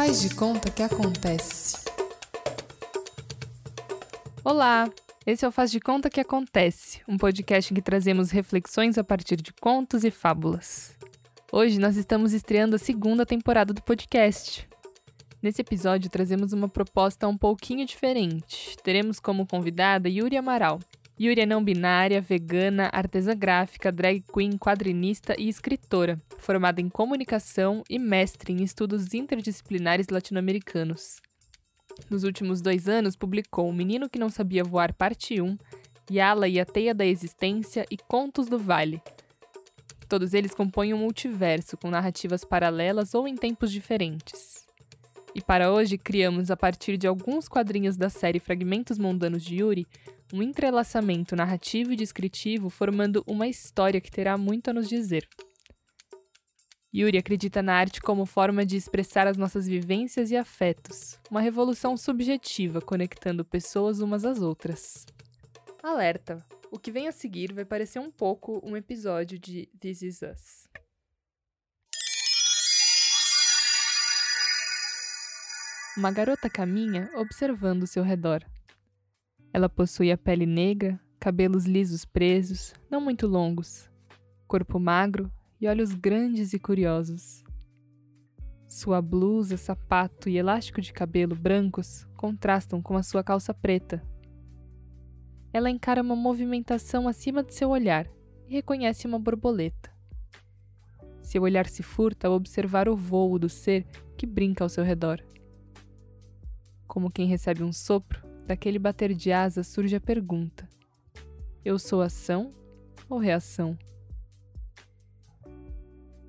Faz de conta que acontece. Olá, esse é o Faz de Conta que Acontece, um podcast em que trazemos reflexões a partir de contos e fábulas. Hoje nós estamos estreando a segunda temporada do podcast. Nesse episódio trazemos uma proposta um pouquinho diferente. Teremos como convidada Yuri Amaral, Yuri é não binária, vegana, artesã gráfica, drag queen, quadrinista e escritora, formada em comunicação e mestre em estudos interdisciplinares latino-americanos. Nos últimos dois anos, publicou O Menino que Não Sabia Voar, Parte 1, Yala e a Teia da Existência e Contos do Vale. Todos eles compõem um multiverso com narrativas paralelas ou em tempos diferentes. E para hoje, criamos, a partir de alguns quadrinhos da série Fragmentos Mundanos de Yuri, um entrelaçamento narrativo e descritivo formando uma história que terá muito a nos dizer. Yuri acredita na arte como forma de expressar as nossas vivências e afetos, uma revolução subjetiva conectando pessoas umas às outras. Alerta! O que vem a seguir vai parecer um pouco um episódio de This Is Us. Uma garota caminha observando seu redor. Ela possui a pele negra, cabelos lisos presos, não muito longos, corpo magro e olhos grandes e curiosos. Sua blusa, sapato e elástico de cabelo brancos contrastam com a sua calça preta. Ela encara uma movimentação acima de seu olhar e reconhece uma borboleta. Seu olhar se furta ao observar o vôo do ser que brinca ao seu redor. Como quem recebe um sopro, daquele bater de asas surge a pergunta: Eu sou ação ou reação?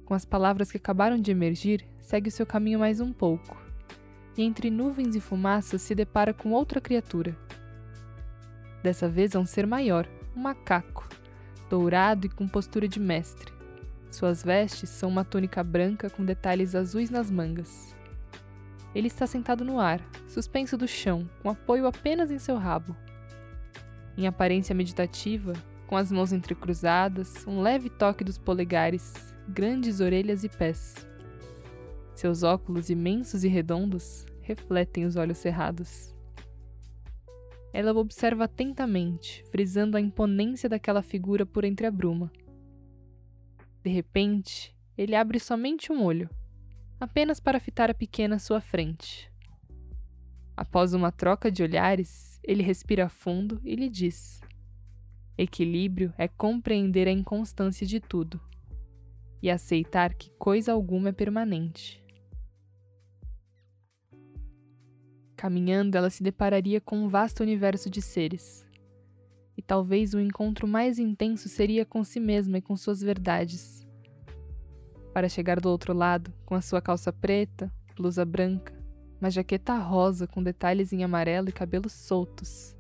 Com as palavras que acabaram de emergir, segue o seu caminho mais um pouco, e entre nuvens e fumaças se depara com outra criatura. Dessa vez é um ser maior, um macaco, dourado e com postura de mestre. Suas vestes são uma túnica branca com detalhes azuis nas mangas. Ele está sentado no ar, suspenso do chão, com apoio apenas em seu rabo. Em aparência meditativa, com as mãos entrecruzadas, um leve toque dos polegares, grandes orelhas e pés. Seus óculos imensos e redondos refletem os olhos cerrados. Ela o observa atentamente, frisando a imponência daquela figura por entre a bruma. De repente, ele abre somente um olho apenas para fitar a pequena à sua frente. Após uma troca de olhares, ele respira fundo e lhe diz: Equilíbrio é compreender a inconstância de tudo e aceitar que coisa alguma é permanente. Caminhando, ela se depararia com um vasto universo de seres. E talvez o encontro mais intenso seria com si mesma e com suas verdades para chegar do outro lado com a sua calça preta, blusa branca, uma jaqueta rosa com detalhes em amarelo e cabelos soltos.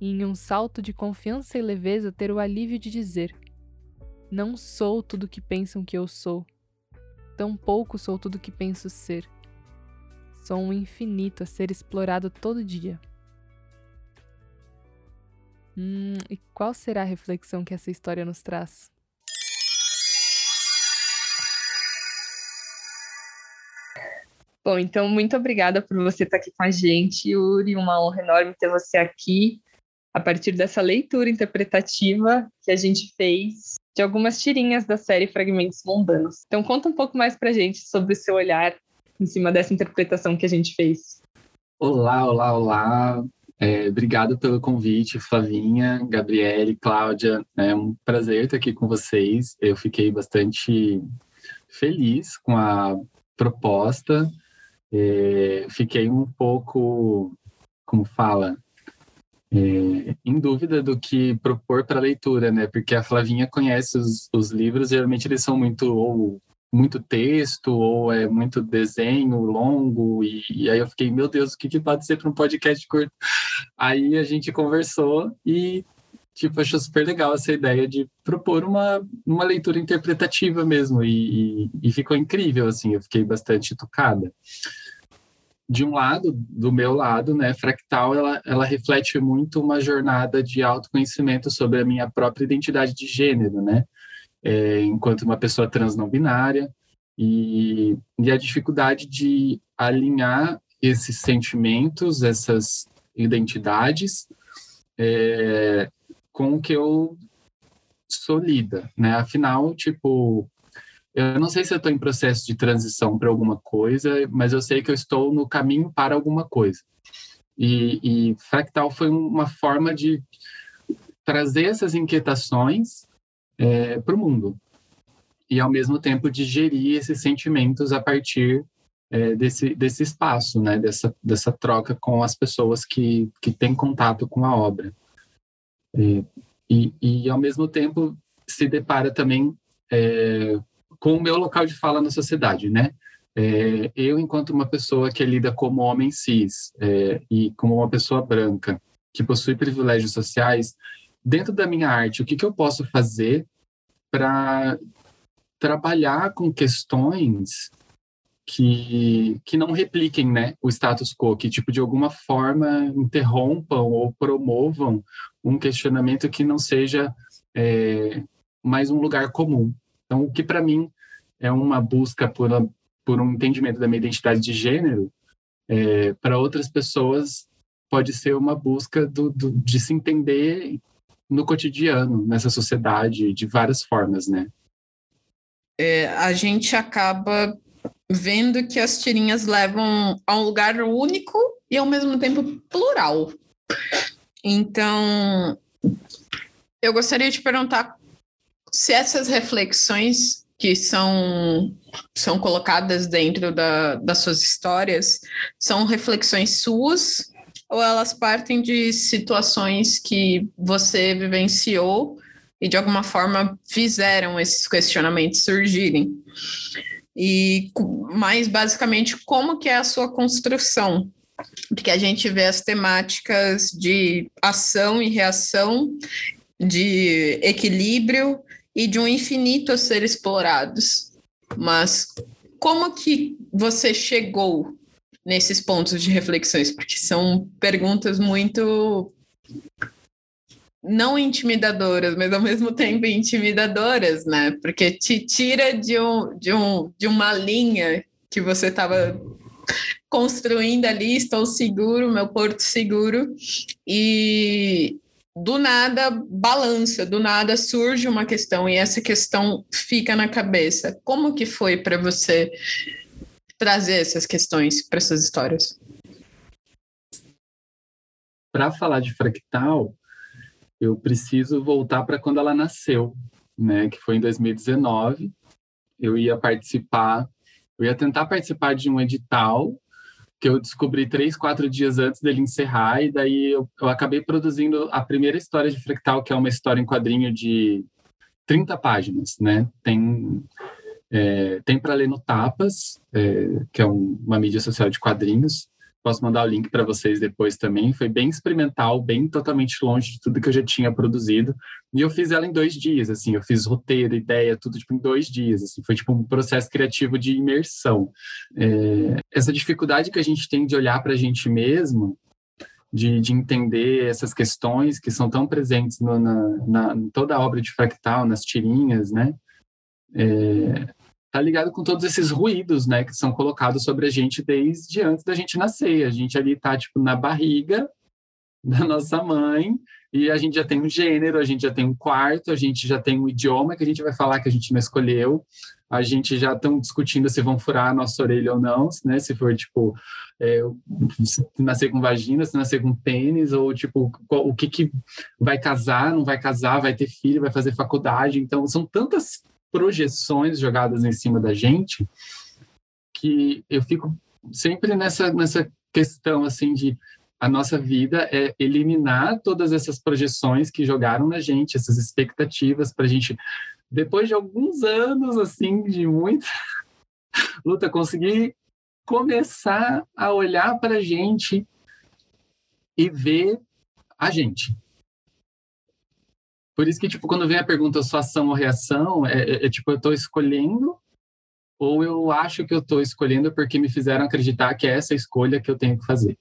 E em um salto de confiança e leveza ter o alívio de dizer: Não sou tudo o que pensam que eu sou. Tampouco sou tudo o que penso ser. Sou um infinito a ser explorado todo dia. Hum, e qual será a reflexão que essa história nos traz? Bom, então muito obrigada por você estar aqui com a gente, Yuri. Uma honra enorme ter você aqui a partir dessa leitura interpretativa que a gente fez de algumas tirinhas da série Fragmentos Mundanos. Então conta um pouco mais para a gente sobre o seu olhar em cima dessa interpretação que a gente fez. Olá, olá, olá. É, obrigado pelo convite, Flavinha, Gabriele, Cláudia. É um prazer estar aqui com vocês. Eu fiquei bastante feliz com a proposta é, fiquei um pouco, como fala, é, em dúvida do que propor para leitura, né? Porque a Flavinha conhece os, os livros, geralmente eles são muito ou muito texto ou é muito desenho longo e, e aí eu fiquei meu Deus o que, que pode ser para um podcast curto aí a gente conversou e tipo achou super legal essa ideia de propor uma, uma leitura interpretativa mesmo e, e, e ficou incrível assim eu fiquei bastante tocada de um lado, do meu lado, né, Fractal, ela, ela reflete muito uma jornada de autoconhecimento sobre a minha própria identidade de gênero, né, é, enquanto uma pessoa trans não binária, E, e a dificuldade de alinhar esses sentimentos, essas identidades, é, com o que eu sou lida, né? Afinal, tipo, eu não sei se eu estou em processo de transição para alguma coisa, mas eu sei que eu estou no caminho para alguma coisa. E, e fractal foi uma forma de trazer essas inquietações é, para o mundo e ao mesmo tempo digerir esses sentimentos a partir é, desse, desse espaço, né? dessa, dessa troca com as pessoas que, que têm contato com a obra. É, e, e, ao mesmo tempo, se depara também é, com o meu local de fala na sociedade, né? É, eu, enquanto uma pessoa que lida como homem cis é, e como uma pessoa branca que possui privilégios sociais, dentro da minha arte, o que, que eu posso fazer para trabalhar com questões que, que não repliquem né, o status quo, que tipo de alguma forma interrompam ou promovam um questionamento que não seja é, mais um lugar comum. Então, o que para mim é uma busca por, por um entendimento da minha identidade de gênero, é, para outras pessoas pode ser uma busca do, do, de se entender no cotidiano, nessa sociedade, de várias formas, né? É, a gente acaba vendo que as tirinhas levam a um lugar único e ao mesmo tempo plural. Então, eu gostaria de perguntar se essas reflexões que são, são colocadas dentro da, das suas histórias são reflexões suas ou elas partem de situações que você vivenciou e de alguma forma fizeram esses questionamentos surgirem. E mais basicamente como que é a sua construção? Porque a gente vê as temáticas de ação e reação, de equilíbrio e de um infinito a ser explorados. Mas como que você chegou nesses pontos de reflexões? Porque são perguntas muito não intimidadoras, mas ao mesmo tempo intimidadoras, né? Porque te tira de, um, de, um, de uma linha que você estava construindo ali, estou seguro, meu porto seguro, e do nada balança, do nada surge uma questão e essa questão fica na cabeça. Como que foi para você trazer essas questões para essas histórias? Para falar de fractal, eu preciso voltar para quando ela nasceu, né? Que foi em 2019. Eu ia participar, eu ia tentar participar de um edital que eu descobri três, quatro dias antes dele encerrar, e daí eu, eu acabei produzindo a primeira história de Fractal, que é uma história em quadrinho de 30 páginas, né? Tem, é, tem para ler no Tapas, é, que é um, uma mídia social de quadrinhos, Posso mandar o link para vocês depois também. Foi bem experimental, bem totalmente longe de tudo que eu já tinha produzido. E eu fiz ela em dois dias, assim. Eu fiz roteiro, ideia, tudo tipo em dois dias. Assim. Foi tipo um processo criativo de imersão. É, essa dificuldade que a gente tem de olhar para a gente mesmo, de, de, entender essas questões que são tão presentes no, na, na, em toda a obra de Fractal, nas tirinhas, né? É, tá ligado com todos esses ruídos, né, que são colocados sobre a gente desde antes da gente nascer. A gente ali tá tipo na barriga da nossa mãe e a gente já tem um gênero, a gente já tem um quarto, a gente já tem um idioma que a gente vai falar que a gente não escolheu. A gente já estão discutindo se vão furar a nossa orelha ou não, né? Se for tipo é, nascer com vagina, se nascer com pênis, ou tipo, o que, que vai casar, não vai casar, vai ter filho, vai fazer faculdade. Então, são tantas projeções jogadas em cima da gente que eu fico sempre nessa, nessa questão assim de a nossa vida é eliminar todas essas projeções que jogaram na gente, essas expectativas para a gente, depois de alguns anos assim de muita luta, conseguir começar a olhar para a gente e ver a gente. Por isso que, tipo, quando vem a pergunta sua ação ou reação, é, é, é tipo, eu estou escolhendo ou eu acho que eu estou escolhendo porque me fizeram acreditar que é essa escolha que eu tenho que fazer.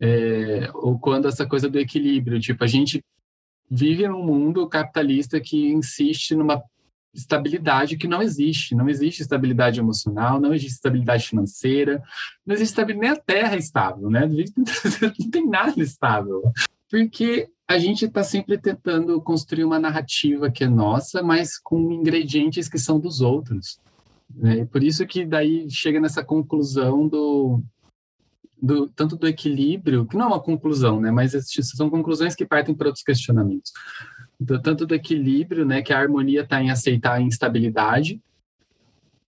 É, ou quando essa coisa do equilíbrio, tipo, a gente vive num mundo capitalista que insiste numa estabilidade que não existe. Não existe estabilidade emocional, não existe estabilidade financeira, não existe estabilidade, nem a terra é estável, né? Não tem nada estável. Porque a gente está sempre tentando construir uma narrativa que é nossa, mas com ingredientes que são dos outros. Né? Por isso que daí chega nessa conclusão do, do, tanto do equilíbrio, que não é uma conclusão, né, mas são conclusões que partem para outros questionamentos. Então, tanto do equilíbrio, né, que a harmonia está em aceitar a instabilidade,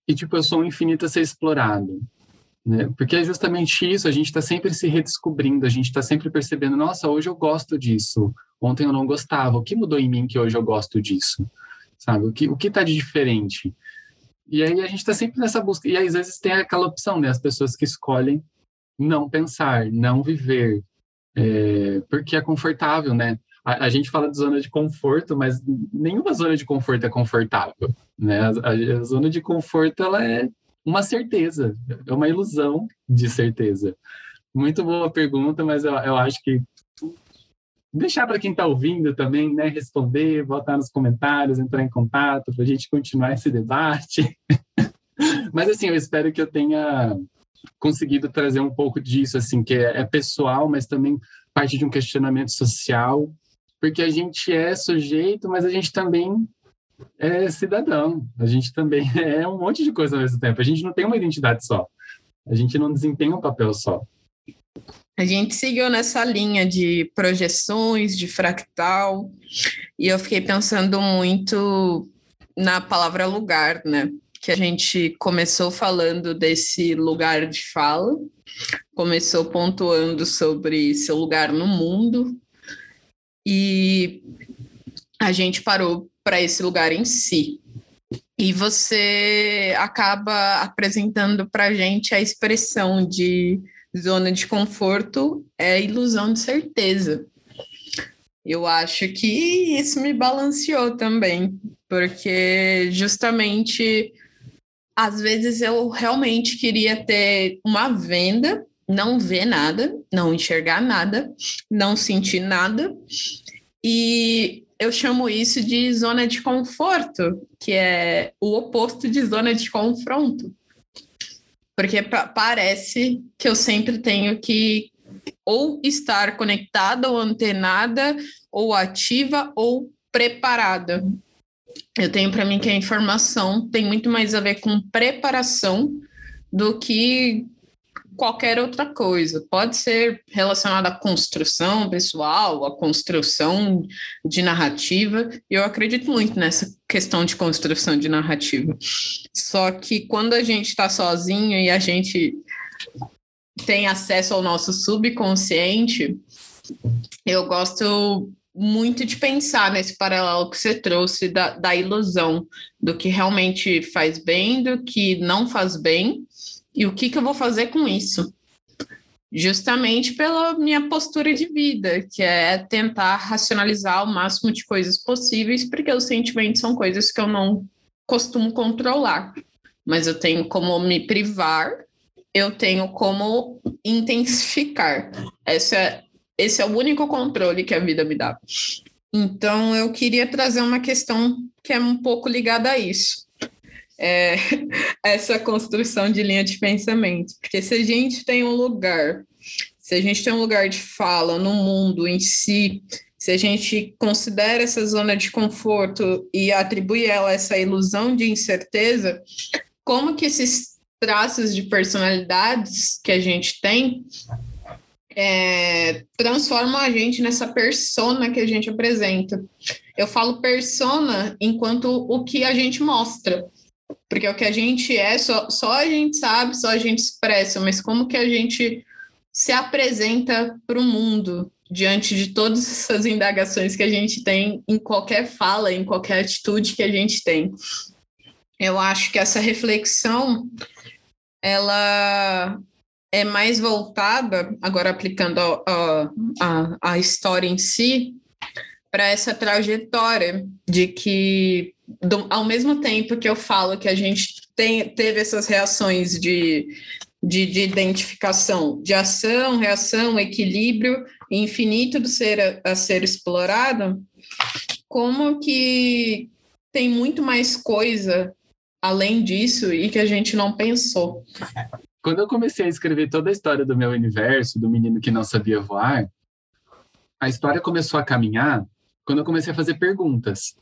e tipo, eu sou um infinito a ser explorado. Né? Porque é justamente isso, a gente está sempre se redescobrindo, a gente está sempre percebendo, nossa, hoje eu gosto disso, ontem eu não gostava, o que mudou em mim que hoje eu gosto disso? Sabe, o que o está de diferente? E aí a gente está sempre nessa busca, e às vezes tem aquela opção, né, as pessoas que escolhem não pensar, não viver, é, porque é confortável, né? A, a, gente fala de zona de conforto, mas nenhuma zona de conforto é confortável, né? A, a, a zona de conforto ela é uma certeza, é uma ilusão de certeza. Muito boa pergunta, mas eu, eu acho que deixar para quem está ouvindo também, né, responder, botar nos comentários, entrar em contato para a gente continuar esse debate. mas assim, eu espero que eu tenha conseguido trazer um pouco disso, assim, que é, é pessoal, mas também parte de um questionamento social, porque a gente é sujeito, mas a gente também é cidadão, a gente também é um monte de coisa ao mesmo tempo. A gente não tem uma identidade só, a gente não desempenha um papel só. A gente seguiu nessa linha de projeções, de fractal, e eu fiquei pensando muito na palavra lugar, né? que a gente começou falando desse lugar de fala, começou pontuando sobre seu lugar no mundo, e a gente parou para esse lugar em si. E você acaba apresentando para a gente a expressão de zona de conforto é ilusão de certeza. Eu acho que isso me balanceou também, porque justamente às vezes eu realmente queria ter uma venda, não ver nada, não enxergar nada, não sentir nada. E eu chamo isso de zona de conforto, que é o oposto de zona de confronto. Porque parece que eu sempre tenho que ou estar conectada ou antenada, ou ativa ou preparada eu tenho para mim que a informação tem muito mais a ver com preparação do que qualquer outra coisa. Pode ser relacionada à construção pessoal, à construção de narrativa. Eu acredito muito nessa questão de construção de narrativa. Só que quando a gente está sozinho e a gente tem acesso ao nosso subconsciente, eu gosto muito de pensar nesse paralelo que você trouxe da, da ilusão, do que realmente faz bem, do que não faz bem, e o que, que eu vou fazer com isso. Justamente pela minha postura de vida, que é tentar racionalizar o máximo de coisas possíveis, porque os sentimentos são coisas que eu não costumo controlar. Mas eu tenho como me privar, eu tenho como intensificar. Essa é esse é o único controle que a vida me dá. Então, eu queria trazer uma questão que é um pouco ligada a isso. É, essa construção de linha de pensamento. Porque se a gente tem um lugar, se a gente tem um lugar de fala no mundo em si, se a gente considera essa zona de conforto e atribui ela essa ilusão de incerteza, como que esses traços de personalidades que a gente tem é, transforma a gente nessa persona que a gente apresenta. Eu falo persona enquanto o que a gente mostra, porque o que a gente é, só, só a gente sabe, só a gente expressa, mas como que a gente se apresenta para o mundo diante de todas essas indagações que a gente tem em qualquer fala, em qualquer atitude que a gente tem. Eu acho que essa reflexão ela é mais voltada, agora aplicando a, a, a história em si, para essa trajetória de que, do, ao mesmo tempo que eu falo que a gente tem, teve essas reações de, de, de identificação, de ação, reação, equilíbrio infinito do ser a, a ser explorado, como que tem muito mais coisa além disso e que a gente não pensou. Quando eu comecei a escrever toda a história do meu universo, do menino que não sabia voar, a história começou a caminhar quando eu comecei a fazer perguntas.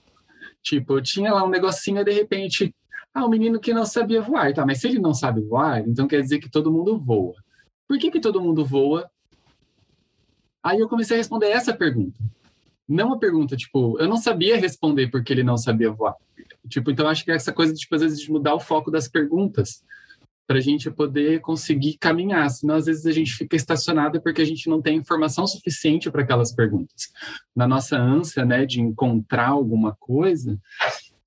Tipo, eu tinha lá um negocinho e de repente, ah, o menino que não sabia voar, tá? Mas se ele não sabe voar, então quer dizer que todo mundo voa. Por que, que todo mundo voa? Aí eu comecei a responder essa pergunta. Não a pergunta, tipo, eu não sabia responder porque ele não sabia voar. Tipo, então acho que é essa coisa, tipo, às vezes de mudar o foco das perguntas para a gente poder conseguir caminhar. Senão, às vezes, a gente fica estacionado porque a gente não tem informação suficiente para aquelas perguntas. Na nossa ânsia né, de encontrar alguma coisa,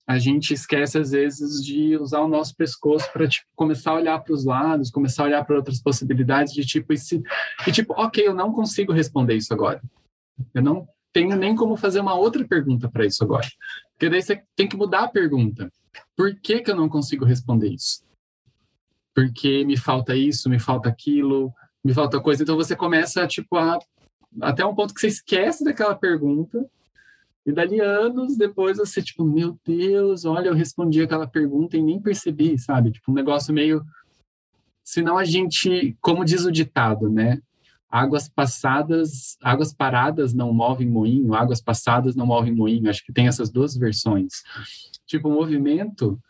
a gente esquece, às vezes, de usar o nosso pescoço para tipo, começar a olhar para os lados, começar a olhar para outras possibilidades de tipo, e, se, e tipo, ok, eu não consigo responder isso agora. Eu não tenho nem como fazer uma outra pergunta para isso agora. Porque daí você tem que mudar a pergunta. Por que, que eu não consigo responder isso? Porque me falta isso, me falta aquilo, me falta coisa. Então você começa, tipo, a, até um ponto que você esquece daquela pergunta. E dali anos depois você, tipo, meu Deus, olha, eu respondi aquela pergunta e nem percebi, sabe? Tipo, um negócio meio. Senão a gente, como diz o ditado, né? águas passadas, águas paradas não movem moinho, águas passadas não movem moinho. Acho que tem essas duas versões. Tipo, o movimento,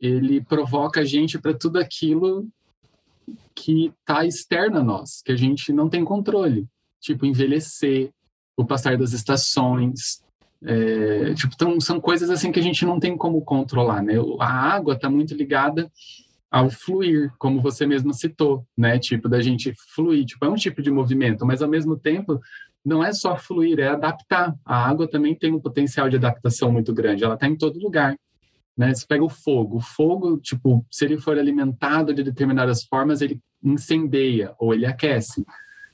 ele provoca a gente para tudo aquilo que está externo a nós, que a gente não tem controle. Tipo, envelhecer, o passar das estações, é, tipo, então, são coisas assim que a gente não tem como controlar, né? A água está muito ligada ao fluir, como você mesmo citou, né? Tipo, da gente fluir, tipo, é um tipo de movimento, mas ao mesmo tempo não é só fluir, é adaptar. A água também tem um potencial de adaptação muito grande, ela está em todo lugar. Né? Você pega o fogo, o fogo, tipo, se ele for alimentado de determinadas formas, ele incendeia ou ele aquece.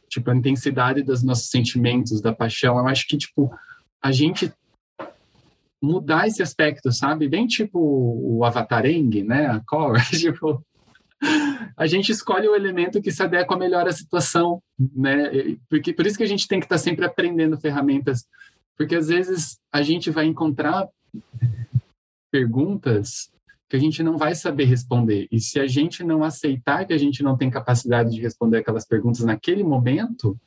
Tipo, a intensidade dos nossos sentimentos, da paixão, eu acho que, tipo, a gente mudar esse aspecto, sabe? Bem tipo o Avatareng, né? A Korra, tipo, a gente escolhe o elemento que se adequa melhor à situação, né? Porque por isso que a gente tem que estar sempre aprendendo ferramentas, porque às vezes a gente vai encontrar perguntas que a gente não vai saber responder. E se a gente não aceitar que a gente não tem capacidade de responder aquelas perguntas naquele momento,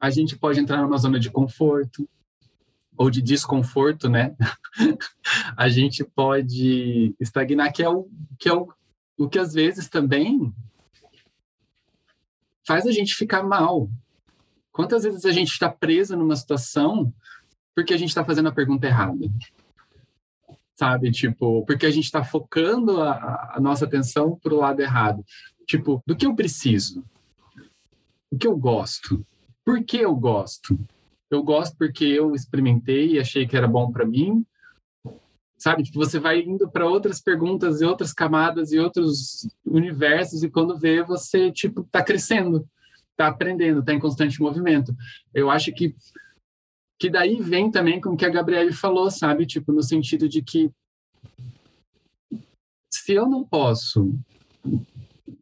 a gente pode entrar numa zona de conforto, ou de desconforto, né? a gente pode estagnar, que é o que é o, o que às vezes também faz a gente ficar mal. Quantas vezes a gente está preso numa situação porque a gente está fazendo a pergunta errada? Sabe, tipo, porque a gente está focando a, a nossa atenção para o lado errado. Tipo, do que eu preciso? O que eu gosto? Por que eu gosto? eu gosto porque eu experimentei e achei que era bom para mim. Sabe, tipo, você vai indo para outras perguntas e outras camadas e outros universos e quando vê você tipo tá crescendo, tá aprendendo, tá em constante movimento. Eu acho que que daí vem também com o que a Gabriele falou, sabe, tipo, no sentido de que se eu não posso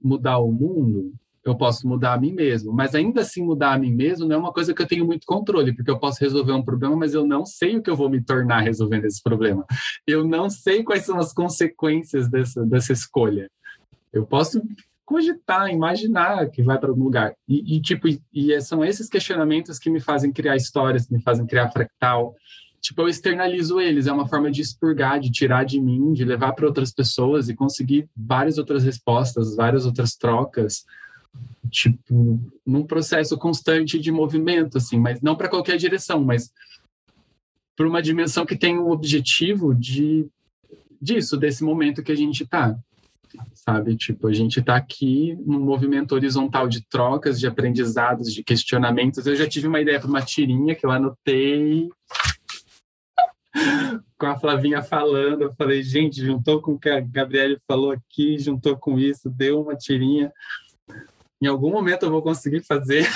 mudar o mundo, eu posso mudar a mim mesmo, mas ainda assim mudar a mim mesmo não é uma coisa que eu tenho muito controle, porque eu posso resolver um problema, mas eu não sei o que eu vou me tornar resolvendo esse problema. Eu não sei quais são as consequências dessa, dessa escolha. Eu posso cogitar, imaginar que vai para algum lugar. E, e tipo, e, e são esses questionamentos que me fazem criar histórias, que me fazem criar fractal. Tipo, eu externalizo eles, é uma forma de expurgar, de tirar de mim, de levar para outras pessoas e conseguir várias outras respostas, várias outras trocas tipo, num processo constante de movimento, assim, mas não para qualquer direção, mas para uma dimensão que tem o objetivo de disso, desse momento que a gente está, sabe? Tipo, a gente está aqui num movimento horizontal de trocas, de aprendizados, de questionamentos. Eu já tive uma ideia para uma tirinha que eu anotei com a Flavinha falando, eu falei, gente, juntou com o que a Gabriele falou aqui, juntou com isso, deu uma tirinha. Em algum momento eu vou conseguir fazer.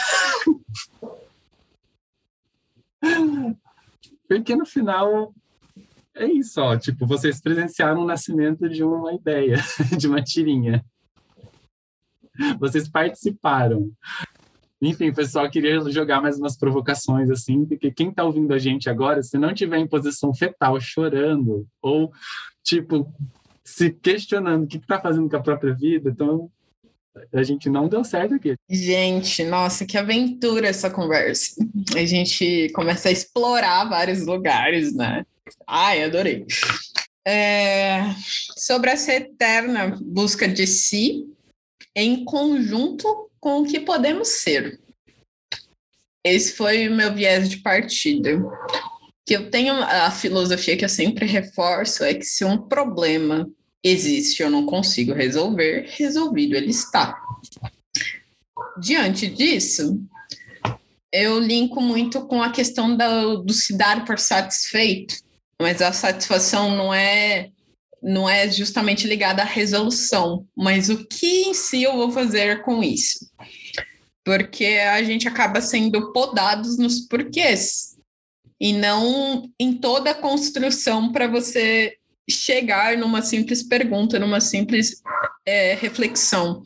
Porque no final é isso, ó, tipo, vocês presenciaram o nascimento de uma ideia, de uma tirinha. Vocês participaram. Enfim, pessoal queria jogar mais umas provocações assim, porque quem está ouvindo a gente agora, se não tiver em posição fetal, chorando, ou tipo, se questionando o que está fazendo com a própria vida, então a gente não deu certo aqui. Gente, nossa, que aventura essa conversa. A gente começa a explorar vários lugares, né? Ai, adorei. É, sobre essa eterna busca de si em conjunto com o que podemos ser. Esse foi o meu viés de partida. Que eu tenho a filosofia que eu sempre reforço é que se um problema existe, eu não consigo resolver, resolvido ele está. Diante disso, eu linko muito com a questão do, do se dar por satisfeito, mas a satisfação não é não é justamente ligada à resolução, mas o que em si eu vou fazer com isso. Porque a gente acaba sendo podados nos porquês e não em toda a construção para você chegar numa simples pergunta, numa simples é, reflexão.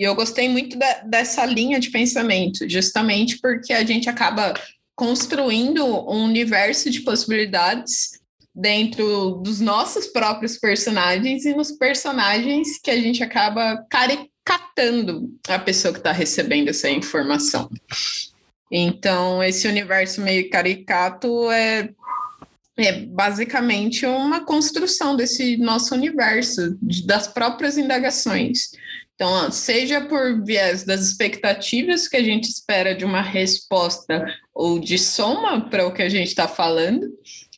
E eu gostei muito da, dessa linha de pensamento, justamente porque a gente acaba construindo um universo de possibilidades dentro dos nossos próprios personagens e nos personagens que a gente acaba caricatando a pessoa que está recebendo essa informação. Então, esse universo meio caricato é é basicamente uma construção desse nosso universo, das próprias indagações. Então, seja por viés das expectativas que a gente espera de uma resposta ou de soma para o que a gente está falando,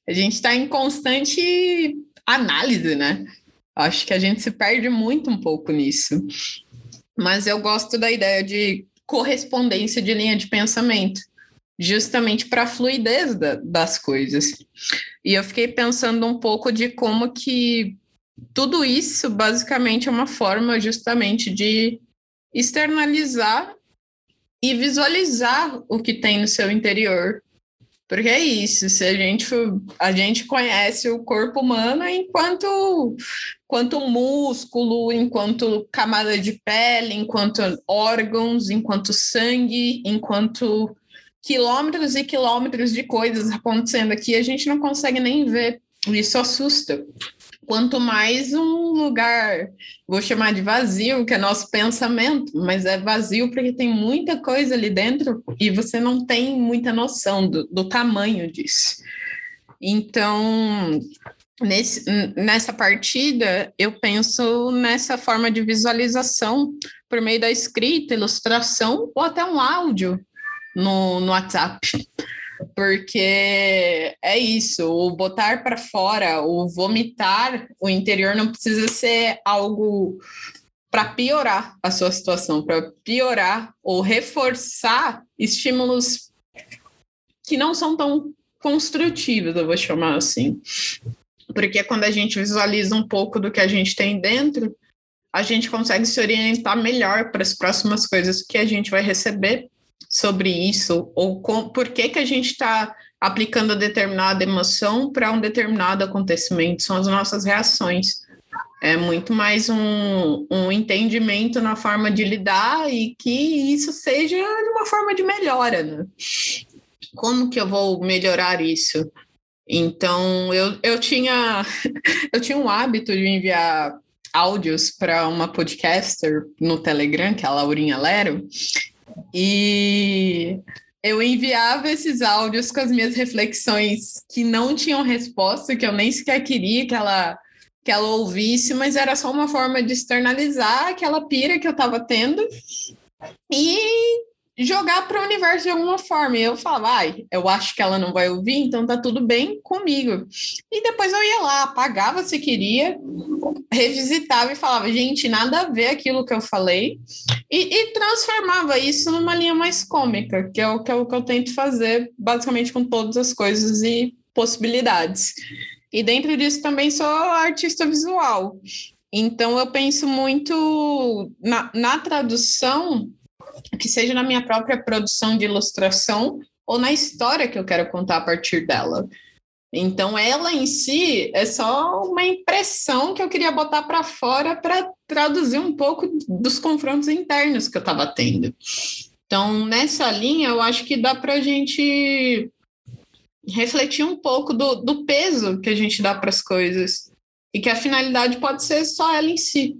a gente está em constante análise, né? Acho que a gente se perde muito um pouco nisso. Mas eu gosto da ideia de correspondência de linha de pensamento justamente para a fluidez da, das coisas. E eu fiquei pensando um pouco de como que tudo isso basicamente é uma forma justamente de externalizar e visualizar o que tem no seu interior. Porque é isso, se a gente, a gente conhece o corpo humano enquanto, enquanto músculo, enquanto camada de pele, enquanto órgãos, enquanto sangue, enquanto quilômetros e quilômetros de coisas acontecendo aqui, a gente não consegue nem ver. Isso assusta. Quanto mais um lugar, vou chamar de vazio, que é nosso pensamento, mas é vazio porque tem muita coisa ali dentro e você não tem muita noção do, do tamanho disso. Então, nesse, nessa partida, eu penso nessa forma de visualização por meio da escrita, ilustração ou até um áudio no, no WhatsApp. Porque é isso, o botar para fora, o vomitar o interior não precisa ser algo para piorar a sua situação, para piorar ou reforçar estímulos que não são tão construtivos, eu vou chamar assim. Porque quando a gente visualiza um pouco do que a gente tem dentro, a gente consegue se orientar melhor para as próximas coisas que a gente vai receber sobre isso, ou com, por que, que a gente está aplicando determinada emoção para um determinado acontecimento, são as nossas reações. É muito mais um, um entendimento na forma de lidar e que isso seja uma forma de melhora. Né? Como que eu vou melhorar isso? Então, eu, eu, tinha, eu tinha um hábito de enviar áudios para uma podcaster no Telegram, que é a Laurinha Lero, e eu enviava esses áudios com as minhas reflexões que não tinham resposta, que eu nem sequer queria que ela que ela ouvisse, mas era só uma forma de externalizar aquela pira que eu estava tendo. E jogar para o universo de alguma forma. E eu falava, ai, eu acho que ela não vai ouvir, então tá tudo bem comigo. E depois eu ia lá, apagava se queria, revisitava e falava, gente, nada a ver aquilo que eu falei, e, e transformava isso numa linha mais cômica, que é, o, que é o que eu tento fazer basicamente com todas as coisas e possibilidades. E dentro disso também sou artista visual. Então eu penso muito na, na tradução que seja na minha própria produção de ilustração ou na história que eu quero contar a partir dela. Então, ela em si é só uma impressão que eu queria botar para fora para traduzir um pouco dos confrontos internos que eu estava tendo. Então, nessa linha, eu acho que dá para a gente refletir um pouco do, do peso que a gente dá para as coisas e que a finalidade pode ser só ela em si.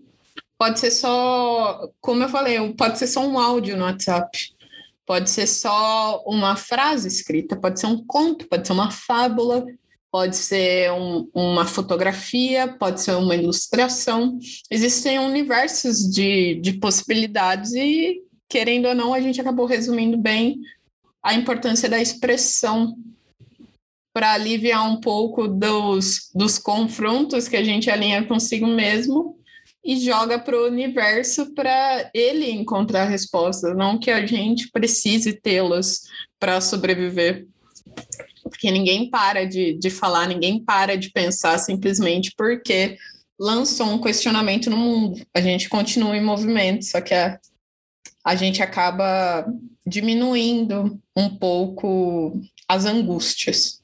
Pode ser só, como eu falei, pode ser só um áudio no WhatsApp. Pode ser só uma frase escrita, pode ser um conto, pode ser uma fábula, pode ser um, uma fotografia, pode ser uma ilustração. Existem universos de, de possibilidades e, querendo ou não, a gente acabou resumindo bem a importância da expressão para aliviar um pouco dos, dos confrontos que a gente alinha consigo mesmo e joga para o universo para ele encontrar respostas, não que a gente precise tê-las para sobreviver. Porque ninguém para de, de falar, ninguém para de pensar simplesmente porque lançou um questionamento no mundo. A gente continua em movimento, só que a, a gente acaba diminuindo um pouco as angústias.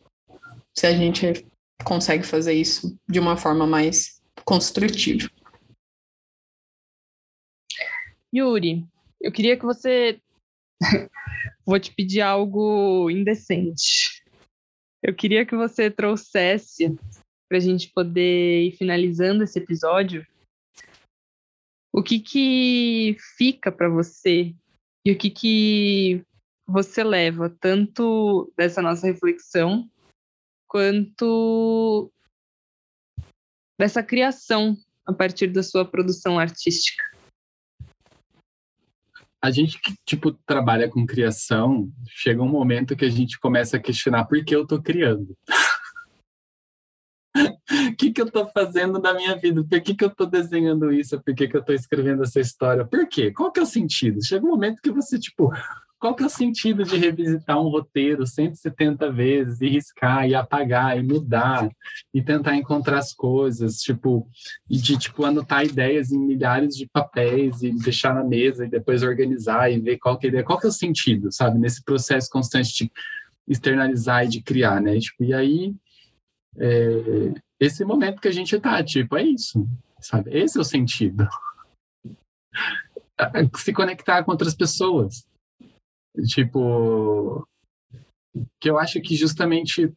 Se a gente consegue fazer isso de uma forma mais construtiva. Yuri, eu queria que você. Vou te pedir algo indecente. Eu queria que você trouxesse, para a gente poder ir finalizando esse episódio, o que que fica para você e o que que você leva tanto dessa nossa reflexão quanto dessa criação a partir da sua produção artística a gente que, tipo, trabalha com criação, chega um momento que a gente começa a questionar por que eu estou criando. O que, que eu estou fazendo na minha vida? Por que, que eu estou desenhando isso? Por que, que eu estou escrevendo essa história? Por quê? Qual que é o sentido? Chega um momento que você, tipo, qual que é o sentido de revisitar um roteiro 170 vezes e riscar e apagar e mudar e tentar encontrar as coisas, tipo, e de tipo anotar ideias em milhares de papéis e deixar na mesa e depois organizar e ver qual que é a ideia, qual que é o sentido, sabe, nesse processo constante de externalizar e de criar, né? Tipo, e aí é, esse momento que a gente tá, tipo, é isso, sabe? Esse é o sentido. Se conectar com outras pessoas Tipo, que eu acho que justamente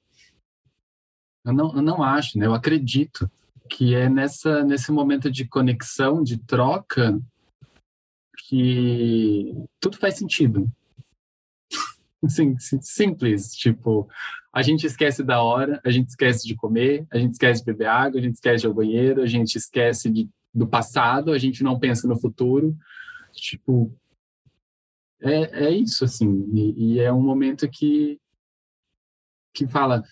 eu não, eu não acho, né? Eu acredito que é nessa nesse momento de conexão, de troca, que tudo faz sentido. Sim, simples, tipo, a gente esquece da hora, a gente esquece de comer, a gente esquece de beber água, a gente esquece de ir ao banheiro, a gente esquece de, do passado, a gente não pensa no futuro. Tipo, é, é isso, assim, e, e é um momento que, que fala,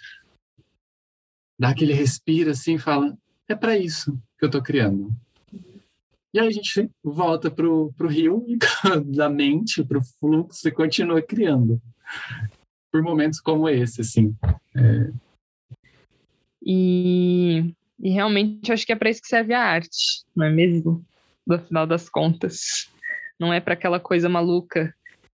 dá aquele respiro assim, fala, é para isso que eu estou criando. E aí a gente volta pro, pro rio, da mente, pro fluxo e continua criando. Por momentos como esse, assim. É... E, e realmente acho que é para isso que serve a arte, não é mesmo? No final das contas. Não é para aquela coisa maluca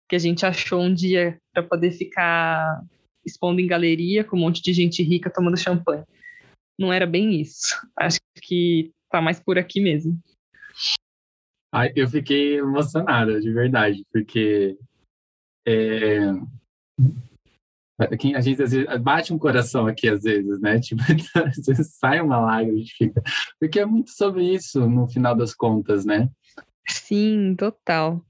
que a gente achou um dia para poder ficar expondo em galeria com um monte de gente rica tomando champanhe. Não era bem isso. Acho que tá mais por aqui mesmo. Ai, eu fiquei emocionada, de verdade, porque é... a gente às vezes bate um coração aqui às vezes, né? Tipo, às vezes sai uma lágrima, a gente fica. Porque é muito sobre isso, no final das contas, né? Sim, total.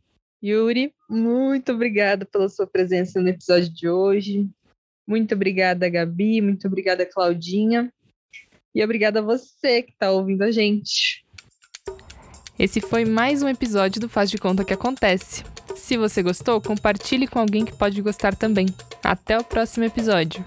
Yuri, muito obrigada pela sua presença no episódio de hoje. Muito obrigada, Gabi. Muito obrigada, Claudinha. E obrigada a você que está ouvindo a gente. Esse foi mais um episódio do Faz de Conta que Acontece. Se você gostou, compartilhe com alguém que pode gostar também. Até o próximo episódio.